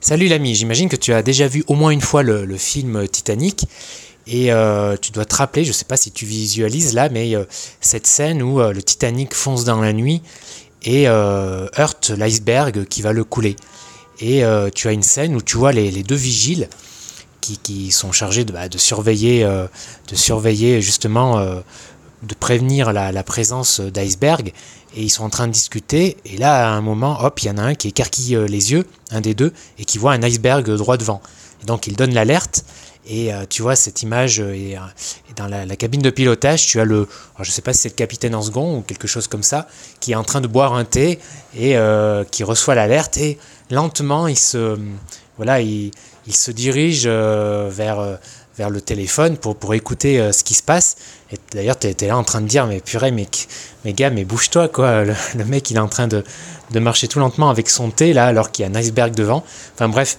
Salut l'ami, j'imagine que tu as déjà vu au moins une fois le, film Titanic et euh, tu dois te rappeler, je ne sais pas si tu visualises là, mais euh, cette scène où euh, le Titanic fonce dans la nuit et heurte l'iceberg qui va le couler. Et tu as une scène où tu vois les, deux vigiles qui, sont chargés de, bah, surveiller, de surveiller justement, de prévenir la, présence d'iceberg et ils sont en train de discuter. Et là, à un moment, hop, il y en a un qui écarquille les yeux, un des deux, et qui voit un iceberg droit devant. Et donc il donne l'alerte. Et euh, tu vois cette image, euh, et, dans la, cabine de pilotage, tu as le, je sais pas si c'est le capitaine en second ou quelque chose comme ça, qui est en train de boire un thé et euh, qui reçoit l'alerte et lentement il se, voilà, il, il se dirige vers, vers le téléphone pour, pour écouter ce qui se passe. Et d'ailleurs, tu es, là en train de dire, mais purée, mais, mais gars, mais bouge-toi, quoi. Le, mec, il est en train de, de marcher tout lentement avec son thé, là, alors qu'il y a un iceberg devant. Enfin bref,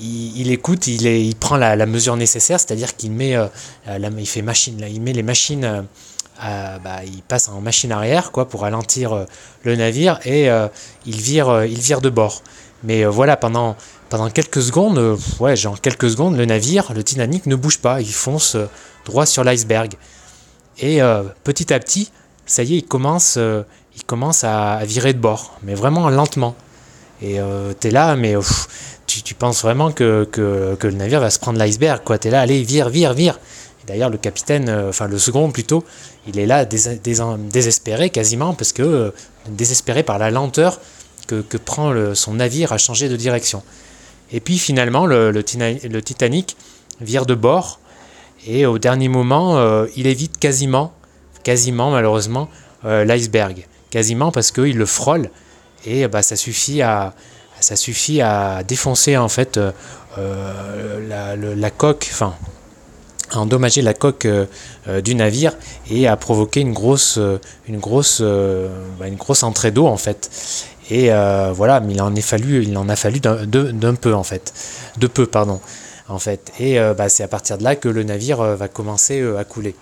il, écoute, il, il prend la, mesure nécessaire, c'est-à-dire qu'il met, euh, il fait machine, il met les machines, euh, bah, il passe en machine arrière quoi pour ralentir euh, le navire et il vire, il vire de bord. Mais voilà, pendant, pendant quelques secondes, ouais, genre quelques secondes, le navire, le Titanic ne bouge pas, il fonce droit sur l'iceberg. Et petit à petit, ça y est, il commence, il commence à, virer de bord, mais vraiment lentement. Et tu es là, mais tu, penses vraiment que, le navire va se prendre l'iceberg, quoi. es là, allez, vire, vire, vire. D'ailleurs, le capitaine, euh, enfin le second plutôt, il est là désespéré quasiment, parce que euh, désespéré par la lenteur que, prend son navire à changer de direction. Et puis finalement, le, Titanic vire de bord, et au dernier moment, euh, il évite quasiment, quasiment malheureusement, l'iceberg. Quasiment parce qu'il le frôle, et bah, ça suffit à, ça suffit à défoncer en fait euh, euh, la, coque, enfin à endommager la coque euh, du navire et à provoquer une grosse, bah, une grosse entrée d'eau en fait. Et voilà, mais il en, est fallu, il en a fallu d'un peu en fait, de peu pardon, en fait. Et bah, c'est à partir de là que le navire va commencer à couler. Et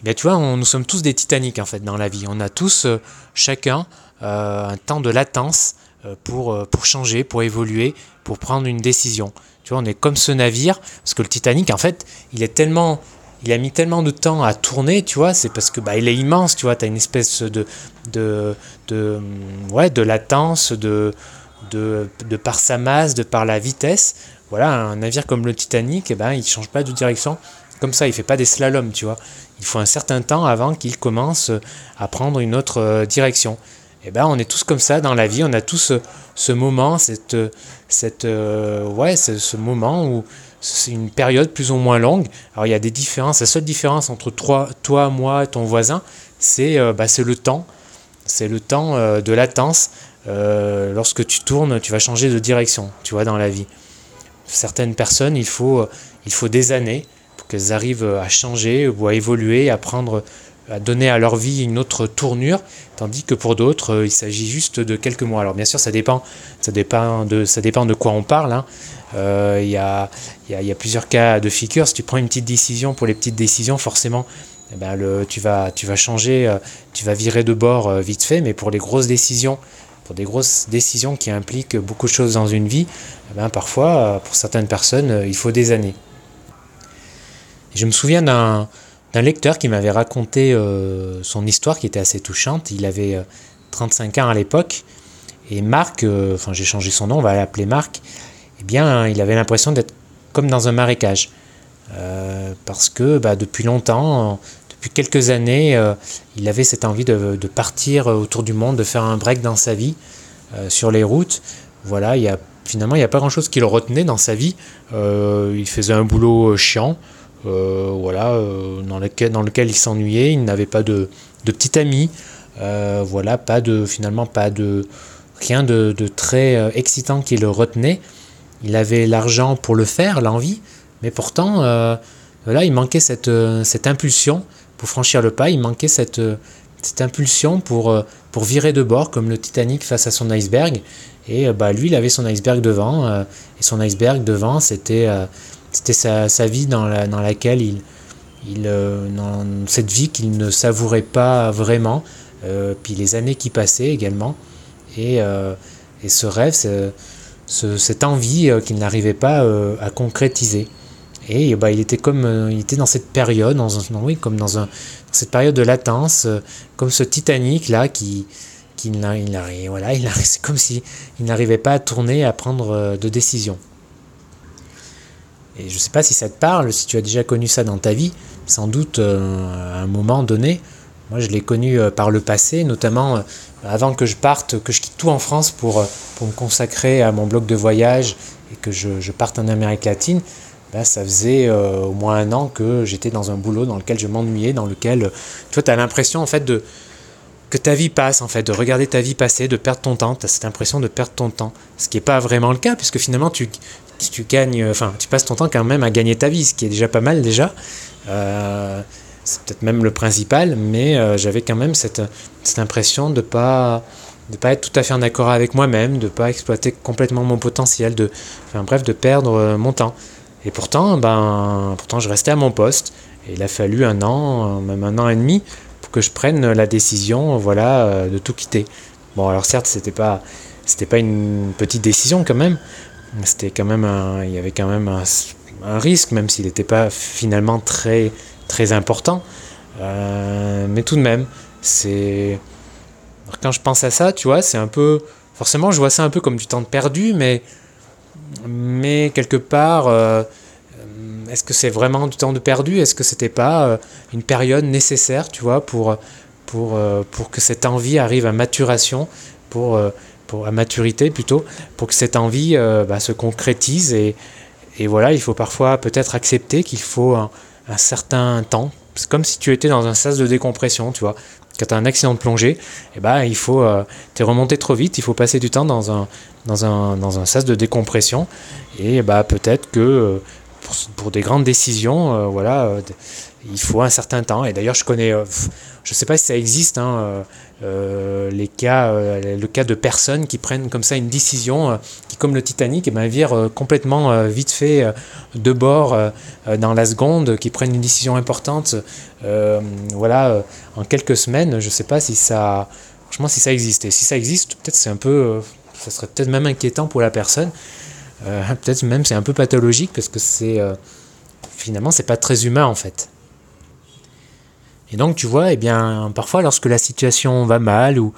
eh bien, tu vois, nous sommes tous des Titanic en fait dans la vie. On a tous, chacun, un temps de latence euh, pour, euh, pour changer, pour évoluer, pour prendre une décision. Tu vois, on est comme ce navire, parce que le Titanic, en fait, il est tellement, il a mis tellement de temps à tourner, tu vois, c'est parce que bah, il est immense, tu vois, tu as une espèce de, de, de, ouais, de latence, de, de, de, par sa masse, de par la vitesse. Voilà, un navire comme le Titanic, eh ben, il change pas de direction comme ça, il fait pas des slaloms, tu vois. Il faut un certain temps avant qu'il commence à prendre une autre euh, direction eh ben, on est tous comme ça dans la vie, on a tous ce, moment, cette, cette, euh, ouais, ce, moment où c'est une période plus ou moins longue. Alors il y a des différences, la seule différence entre toi, toi moi, ton voisin, c'est euh, bah, le temps. C'est le temps euh, de latence. lorsque tu tournes, tu vas changer de direction, tu vois, dans la vie. Certaines personnes, il faut, il faut des années pour qu'elles arrivent à changer ou à évoluer, à prendre à donner à leur vie une autre tournure, tandis que pour d'autres, euh, il s'agit juste de quelques mois. Alors bien sûr, ça dépend, ça dépend de, ça dépend de quoi on parle. Hein. Euh, il y, a, y, a, plusieurs cas de figure. Si tu prends une petite décision, pour les petites décisions, forcément, eh ben, le, tu, vas, tu vas changer, euh, tu vas virer de bord vite fait, mais pour les grosses décisions, pour des grosses décisions qui impliquent beaucoup de choses dans une vie, eh ben, parfois, pour certaines personnes, il faut des années. je me souviens d'un d'un lecteur qui m'avait raconté euh, son histoire qui était assez touchante. Il avait 35 euh, ans à l'époque. Et Marc, euh, enfin j'ai changé son nom, on va l'appeler Marc, eh bien il avait l'impression d'être comme dans un marécage. parce que bah, depuis longtemps, depuis quelques années, il avait cette envie de, partir autour du monde, de faire un break dans sa vie, sur les routes. Voilà, il y a, finalement, il n'y a pas grand-chose qui le retenait dans sa vie. il faisait un boulot chiant. Euh, voilà, euh, dans, lequel, dans lequel il s'ennuyait, il n'avait pas de, de petit ami, euh, voilà, pas de, finalement pas de, rien de, très excitant qui le retenait. Il avait l'argent pour le faire, l'envie, mais pourtant, voilà, il manquait cette, cette impulsion pour franchir le pas, il manquait cette, cette impulsion pour, pour virer de bord, comme le Titanic face à son iceberg. Et bah, lui, il avait son iceberg devant, et son iceberg devant, c'était c'était sa, vie dans, dans laquelle il, il euh, cette vie qu'il ne savourait pas vraiment, euh, puis les années qui passaient également. Et, euh, et ce rêve, cette envie qu'il n'arrivait pas à concrétiser. Et bah, il était comme il était dans cette période, dans oui, comme dans, un, cette période de latence, comme ce Titanic là qui, qui voilà, c'est comme si il n'arrivait pas à tourner, à prendre de décision. Et je ne sais pas si ça te parle, si tu as déjà connu ça dans ta vie, sans doute à un moment donné, moi, je l'ai connu euh, par le passé, notamment euh, avant que je parte, que je quitte tout en France pour, euh, pour me consacrer à mon blog de voyage et que je, parte en Amérique latine. Bah, ça faisait au moins un an que j'étais dans un boulot dans lequel je m'ennuyais, dans lequel tu as l'impression en fait de que ta vie passe en fait, de regarder ta vie passer, de perdre ton temps, tu as cette impression de perdre ton temps. Ce qui n'est pas vraiment le cas, puisque finalement tu, tu gagnes, enfin tu passes ton temps quand même à gagner ta vie, ce qui est déjà pas mal déjà. Euh, c'est peut-être même le principal, mais euh, j'avais quand même cette, cette impression de pas, de pas être tout à fait en accord avec moi-même, de pas exploiter complètement mon potentiel, de, bref, de perdre euh, mon temps. Et pourtant, ben, pourtant, je restais à mon poste, et il a fallu un an, même un an et demi, pour que je prenne la décision, voilà, de tout quitter. Bon, alors certes, c'était pas, c'était pas une petite décision quand même, c'était quand même, il y avait quand même un, risque, même s'il n'était pas finalement très très important. Euh, mais tout de même, c'est. Quand je pense à ça, tu vois, c'est un peu. Forcément, je vois ça un peu comme du temps perdu, mais. Mais quelque part. Euh, est-ce que c'est vraiment du temps de perdu? Est-ce que c'était pas euh, une période nécessaire, tu vois, pour, pour, pour que cette envie arrive à maturation, pour, pour, à maturité plutôt, pour que cette envie bah, se concrétise et, et voilà, il faut parfois peut-être accepter qu'il faut un certain temps. C'est comme si tu étais dans un sas de décompression, tu vois. Quand tu as un accident de plongée, eh ben, il faut. Euh, es remonté trop vite, il faut passer du temps dans un, dans un, dans un sas de décompression. Et bah, peut-être que euh, pour, pour, des grandes décisions, euh, voilà, il faut un certain temps. Et d'ailleurs, je connais, euh, je ne sais pas si ça existe, hein, euh, euh, les cas, le cas de personnes qui prennent comme ça une décision, qui comme le Titanic, eh ben, virent complètement vite fait de bord dans la seconde, qui prennent une décision importante, voilà, en quelques semaines. Je ne sais pas si ça, franchement, si ça existe. Et si ça existe, peut-être c'est un peu, ça serait peut-être même inquiétant pour la personne. peut-être même c'est un peu pathologique parce que c'est finalement c'est pas très humain en fait. Et donc, tu vois, eh bien, parfois, lorsque la situation va mal ou,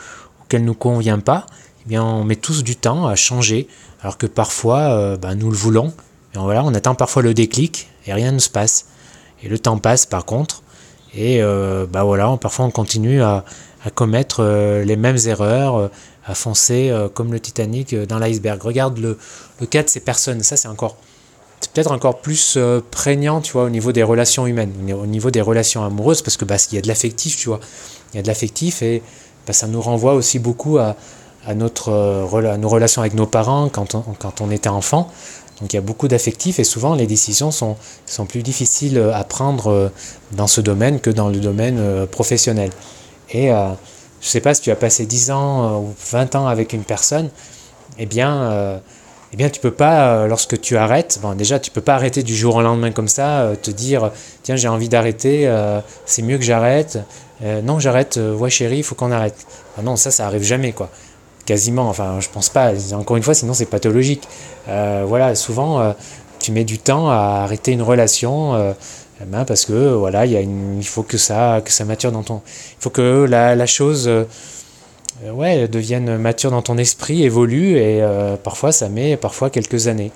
qu'elle ne nous convient pas, eh bien, on met tous du temps à changer, alors que parfois, euh, ben, nous le voulons. Et voilà, on attend parfois le déclic et rien ne se passe. Et le temps passe, par contre, et euh, bah voilà, parfois on continue à, commettre euh, les mêmes erreurs, à foncer comme le Titanic dans l'iceberg. Regarde le, le, cas de ces personnes, ça c'est encore c'est peut-être encore plus euh, prégnant, tu vois, au niveau des relations humaines, au niveau des relations amoureuses, parce que bah, il y a de l'affectif, tu vois, il y a de l'affectif et bah, ça nous renvoie aussi beaucoup à, notre, euh, nos relations avec nos parents quand on, quand on était enfant. Donc il y a beaucoup d'affectifs et souvent les décisions sont, sont plus difficiles à prendre euh, dans ce domaine que dans le domaine professionnel. Et je ne sais pas si tu as passé 10 ans ou 20 ans avec une personne, eh bien eh bien tu peux pas, euh, lorsque tu arrêtes, bon déjà tu peux pas arrêter du jour au lendemain comme ça, euh, te dire tiens j'ai envie d'arrêter, euh, c'est mieux que j'arrête, non j'arrête, ouais chérie, il faut qu'on arrête. Ah non ça ça arrive jamais quoi, quasiment, enfin je pense pas, encore une fois sinon c'est pathologique. voilà, souvent tu mets du temps à arrêter une relation. Eh ben, parce que voilà, y a il faut que ça, que ça mature dans ton. Il faut que la, la chose ouais, deviennent matures dans ton esprit, évoluent, et euh, parfois ça met parfois quelques années.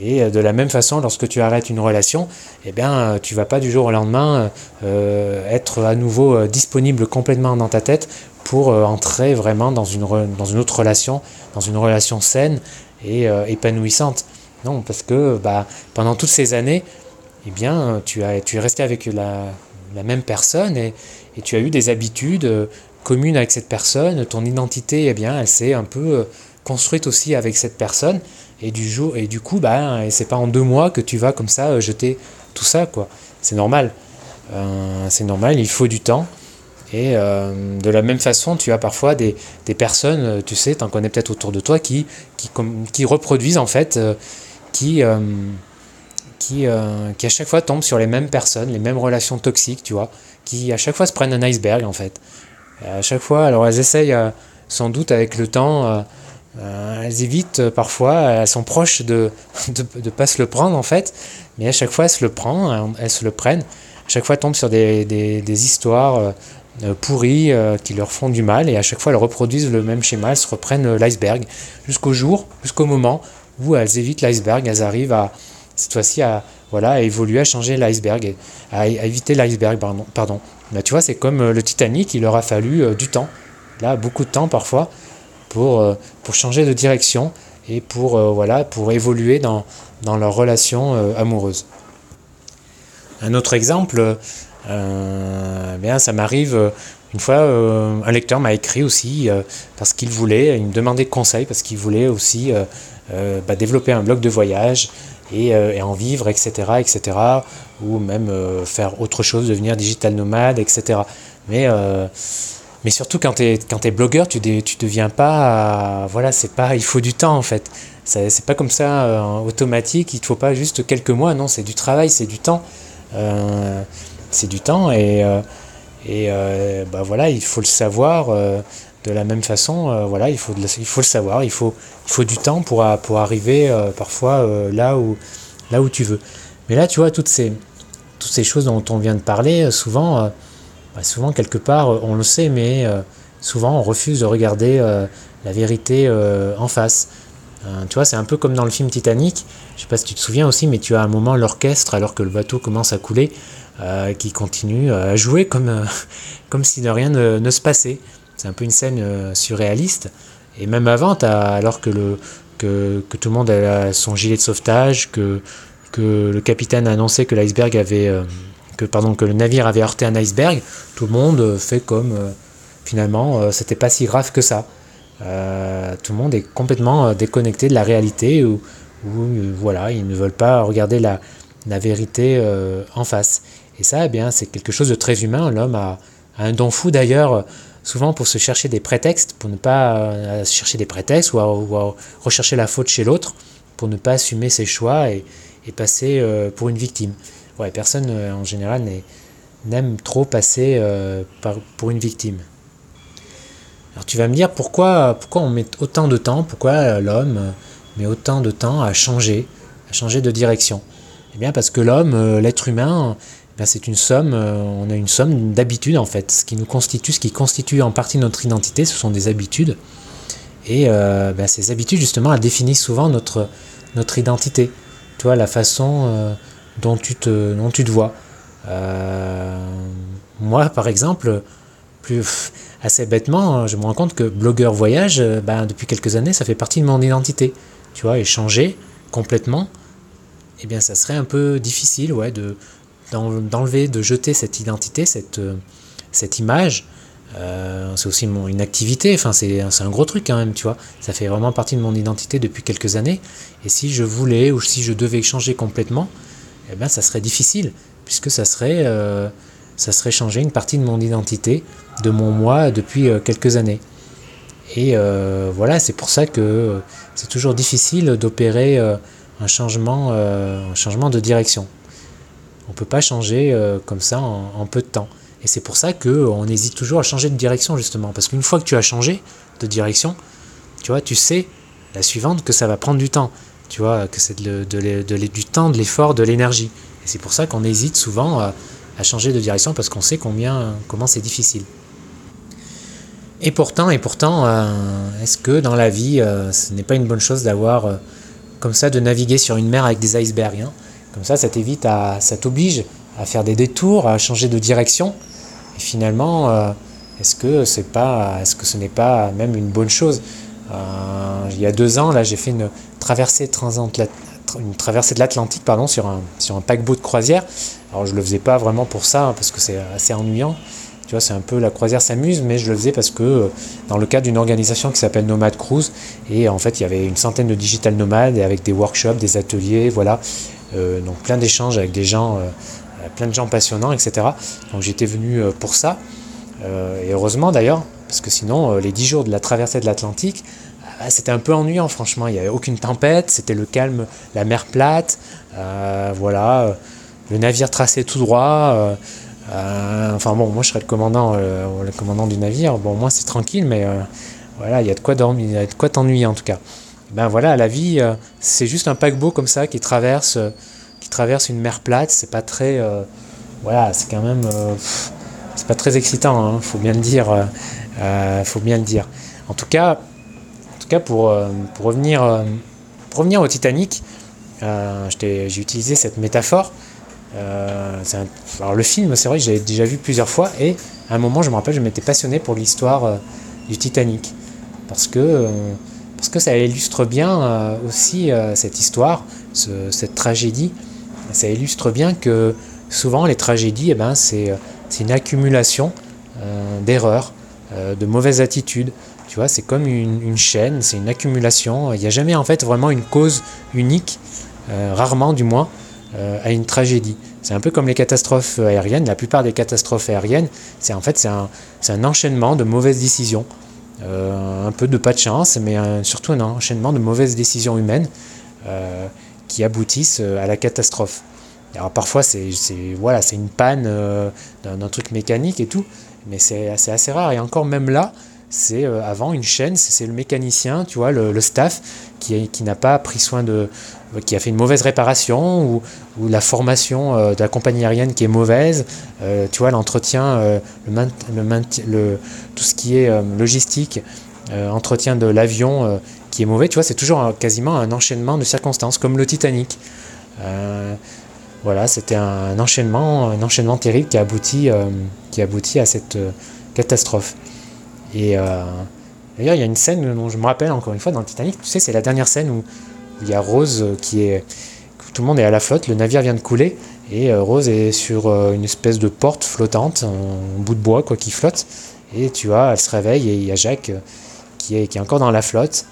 Et euh, de la même façon, lorsque tu arrêtes une relation, eh bien, tu vas pas du jour au lendemain être à nouveau disponible complètement dans ta tête pour entrer vraiment dans une, dans une autre relation, dans une relation saine et épanouissante. Non, parce que bah, pendant toutes ces années, eh bien, tu, as, tu es resté avec la, la même personne et, et, tu as eu des habitudes commune avec cette personne, ton identité, eh bien, elle s'est un peu euh, construite aussi avec cette personne. Et du, jour, et du coup, bah, c'est pas en deux mois que tu vas comme ça euh, jeter tout ça, quoi. C'est normal. Euh, c'est normal, il faut du temps. Et de la même façon, tu as parfois des, des personnes, tu sais, tu en connais peut-être autour de toi, qui, qui, qui reproduisent en fait, qui, qui, qui à chaque fois tombent sur les mêmes personnes, les mêmes relations toxiques, tu vois, qui à chaque fois se prennent un iceberg en fait. À chaque fois, alors elles essayent euh, sans doute avec le temps euh, elles évitent parfois, elles sont proches de ne pas se le prendre en fait, mais à chaque fois elles se le prennent, elles se le prennent. À chaque fois elles tombent sur des, des histoires pourries qui leur font du mal et à chaque fois elles reproduisent le même schéma, elles se reprennent l'iceberg jusqu'au jour, jusqu'au moment où elles évitent l'iceberg, elles arrivent à cette fois-ci à voilà, évoluer, à changer l'iceberg, à, éviter l'iceberg, pardon. Bah, tu vois, c'est comme euh, le Titanic, il leur a fallu euh, du temps, là, beaucoup de temps parfois, pour, euh, changer de direction et pour, voilà, pour évoluer dans, dans leur relation amoureuse. Un autre exemple, eh bien, ça m'arrive une fois, un lecteur m'a écrit aussi parce qu'il voulait, il me demandait conseil parce qu'il voulait aussi bah, développer un blog de voyage euh, et, en vivre, etc., etc., ou même euh, faire autre chose, devenir digital nomade, etc. Mais, euh, mais surtout quand tu es, es blogueur, tu ne tu deviens pas, voilà, c'est pas, il faut du temps en fait. C'est pas comme ça automatique, il te faut pas juste quelques mois, non, c'est du travail, c'est du temps. c'est du temps et, et bah voilà, il faut le savoir de la même façon, voilà, il faut, le savoir, il faut, du temps pour, arriver euh, parfois euh, là, où, tu veux. Mais là, tu vois, toutes ces, toutes ces choses dont on vient de parler, euh, souvent, bah, souvent quelque part, on le sait, mais souvent on refuse de regarder la vérité en face. tu vois, c'est un peu comme dans le film Titanic. Je sais pas si tu te souviens aussi, mais tu as un moment l'orchestre, alors que le bateau commence à couler, qui continue à jouer comme, si de rien ne se passait. C'est un peu une scène surréaliste. Et même avant, alors que, tout le monde a son gilet de sauvetage, que, le capitaine a annoncé que l'iceberg avait. Euh, le navire avait heurté un iceberg, tout le monde fait comme euh, finalement euh, c'était pas si grave que ça. tout le monde est complètement déconnecté de la réalité ou, voilà, ils ne veulent pas regarder la, vérité en face. Et ça, eh bien, c'est quelque chose de très humain. L'homme a, un don fou d'ailleurs souvent pour se chercher des prétextes, pour ne pas euh, chercher des prétextes ou à, rechercher la faute chez l'autre, pour ne pas assumer ses choix et, passer euh, pour une victime. Ouais, personne euh, en général n'aime trop passer pour une victime. Alors tu vas me dire pourquoi, pourquoi on met autant de temps, pourquoi l'homme met autant de temps à changer, à changer de direction? Eh bien parce que l'homme, l'être humain, c'est une somme, euh, on a une somme d'habitudes en fait. Ce qui nous constitue, ce qui constitue en partie notre identité, ce sont des habitudes. Et euh, ben, ces habitudes, justement, elles définissent souvent notre, notre identité. Tu vois, la façon euh, dont, tu te, dont tu te vois. moi, par exemple, assez bêtement, je me rends compte que blogueur voyage, ben, depuis quelques années, ça fait partie de mon identité. Tu vois, et changer complètement, eh bien, ça serait un peu difficile, ouais, de, d'enlever, de jeter cette identité, cette, euh, cette image. Euh, c'est aussi mon, une activité, enfin c'est, un gros truc quand même, tu vois. Ça fait vraiment partie de mon identité depuis quelques années. Et si je voulais ou si je devais changer complètement, eh bien ça serait difficile, puisque ça serait, euh, ça serait changer une partie de mon identité, de mon moi depuis quelques années. Et voilà, c'est pour ça que c'est toujours difficile d'opérer un, changement, un changement de direction. On ne peut pas changer euh, comme ça en, peu de temps. Et c'est pour ça qu'on hésite toujours à changer de direction, justement. Parce qu'une fois que tu as changé de direction, tu vois, tu sais, la suivante, que ça va prendre du temps. Tu vois, que c'est du temps, de l'effort, de l'énergie. Et c'est pour ça qu'on hésite souvent à, changer de direction, parce qu'on sait combien, comment c'est difficile. Et pourtant, et pourtant, euh, est-ce que dans la vie, euh, ce n'est pas une bonne chose d'avoir, comme ça, de naviguer sur une mer avec des icebergs hein? Comme ça, ça ça t'oblige à faire des détours, à changer de direction. Et finalement, euh, est-ce que c'est pas, est-ce que ce n'est pas même une bonne chose? Euh, Il y a deux ans, là, j'ai fait une traversée transatlantique de l'Atlantique pardon sur un sur un paquebot de croisière. Alors je le faisais pas vraiment pour ça hein, parce que c'est assez ennuyant. Tu vois, c'est un peu la croisière s'amuse, mais je le faisais parce que euh, dans le cadre d'une organisation qui s'appelle Nomad Cruise, et en fait il y avait une centaine de digital nomades avec des workshops, des ateliers, voilà. Euh, donc plein d'échanges avec des gens, euh, plein de gens passionnants, etc. Donc j'étais venu euh, pour ça. et heureusement d'ailleurs, parce que sinon les dix jours de la traversée de l'Atlantique, c'était un peu ennuyant franchement, il n'y avait aucune tempête, c'était le calme, la mer plate, voilà, le navire tracé tout droit. enfin bon, moi je serais le commandant, le commandant du navire. Bon, moi c'est tranquille, mais voilà, il y a de quoi dormir, il y a de quoi t'ennuyer en tout cas. Ben voilà, la vie, c'est juste un paquebot comme ça qui traverse, qui traverse une mer plate. C'est pas très, voilà, c'est quand même, c'est pas très excitant, hein, faut bien le dire, faut bien le dire. En tout cas, en tout cas pour, pour revenir, revenir au Titanic, j'ai utilisé cette métaphore. Euh, alors le film, c'est vrai que j'avais déjà vu plusieurs fois et à un moment, je me rappelle, je m'étais passionné pour l'histoire euh, du Titanic parce que, euh, parce que ça illustre bien aussi cette histoire, cette tragédie. Ça illustre bien que souvent les tragédies, eh ben, c'est une accumulation d'erreurs, de mauvaises attitudes. Tu vois, c'est comme une, une chaîne, c'est une accumulation. Il n'y a jamais en fait vraiment une cause unique, rarement du moins à une tragédie. C'est un peu comme les catastrophes aériennes. La plupart des catastrophes aériennes, c'est en fait c'est un, un, enchaînement de mauvaises décisions. Euh, un peu de pas de chance, mais surtout un enchaînement de mauvaises décisions humaines euh, qui aboutissent euh, à la catastrophe. Alors parfois c'est voilà, c'est une panne d'un truc mécanique et tout, mais c'est assez rare. Et encore même là, c'est avant une chaîne, c'est le mécanicien, tu vois, le, staff qui, qui n'a pas pris soin de, qui a fait une mauvaise réparation ou, ou la formation euh, de la compagnie aérienne qui est mauvaise, euh, tu vois, l'entretien, euh, le, le, le, tout ce qui est logistique, entretien de l'avion qui est mauvais, tu vois, c'est toujours quasiment un enchaînement de circonstances, comme le Titanic. voilà, c'était un, enchaînement, un enchaînement terrible qui a abouti, qui abouti à cette catastrophe. Et d'ailleurs, il y a une scène dont je me rappelle encore une fois dans le Titanic, tu sais, c'est la dernière scène où il y a Rose qui est. Tout le monde est à la flotte, le navire vient de couler, et euh, Rose est sur euh, une espèce de porte flottante, un bout de bois quoi, qui flotte. Et tu vois, elle se réveille et il y a Jacques euh, qui est, qui est encore dans la flotte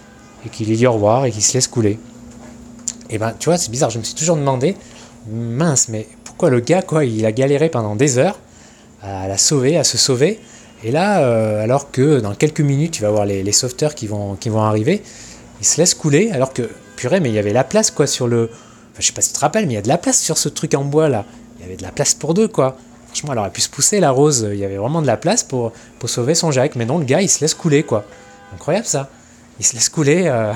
et qui lui dit au revoir et qui se laisse couler. Et ben, tu vois, c'est bizarre, je me suis toujours demandé, mince, mais pourquoi le gars, quoi, il a galéré pendant des heures à la sauver, à se sauver, et là, alors que dans quelques minutes, tu vas voir les, sauveteurs qui vont, qui vont arriver, il se laisse couler, alors que purée, mais il y avait la place, quoi, sur le. Enfin, je sais pas si tu te rappelles, mais il y a de la place sur ce truc en bois, là. Il y avait de la place pour deux, quoi. Franchement, elle aurait pu se pousser, la rose. Il y avait vraiment de la place pour, pour sauver son Jacques. Mais non, le gars, il se laisse couler, quoi. Incroyable, ça. Il se laisse couler. Euh...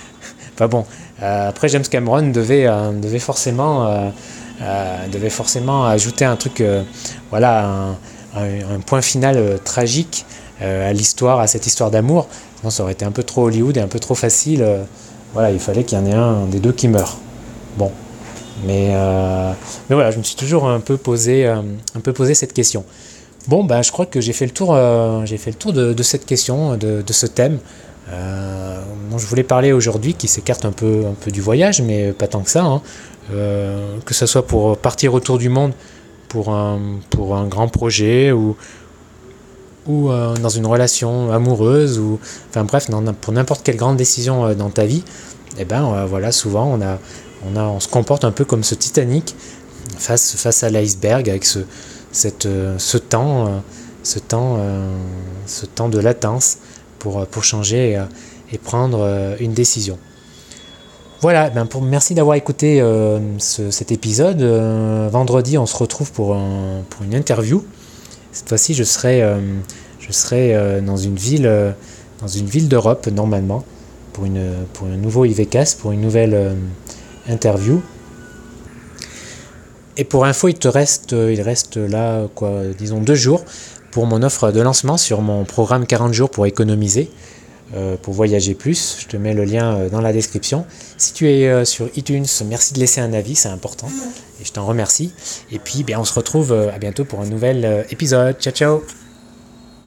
enfin bon. Euh, après, James Cameron devait, euh, devait, forcément, euh, devait forcément ajouter un truc, voilà, un, point final tragique à l'histoire, à cette histoire d'amour. Sinon, ça aurait été un peu trop Hollywood et un peu trop facile voilà, il fallait qu'il y en ait un des deux qui meure. Bon. Mais, euh, mais voilà, je me suis toujours un peu posé, euh, un peu posé cette question. Bon, ben, je crois que j'ai fait le tour, euh, j'ai fait le tour de, cette question, de, ce thème dont je voulais parler aujourd'hui, qui s'écarte un peu, un peu du voyage, mais pas tant que ça. Hein. que ce soit pour partir autour du monde pour un, grand projet ou, ou dans une relation amoureuse, ou enfin bref, pour n'importe quelle grande décision dans ta vie, et eh ben voilà, souvent on, a, on, a, on se comporte un peu comme ce Titanic face, à l'iceberg avec ce, temps, de latence pour changer et, prendre une décision. Voilà, ben merci d'avoir écouté cet épisode. vendredi, on se retrouve pour, un, pour une interview. Cette fois-ci, je serai, serai dans une ville, d'Europe normalement pour, un nouveau IVCAS, pour une nouvelle euh, interview. Et pour info, il te reste, euh, il reste là, quoi, disons deux jours pour mon offre de lancement sur mon programme 40 jours pour économiser, euh, pour voyager plus. Je te mets le lien dans la description. Si tu es sur iTunes, merci de laisser un avis, c'est important. Et je t'en remercie. Et puis, bien, on se retrouve à bientôt pour un nouvel épisode. Ciao, ciao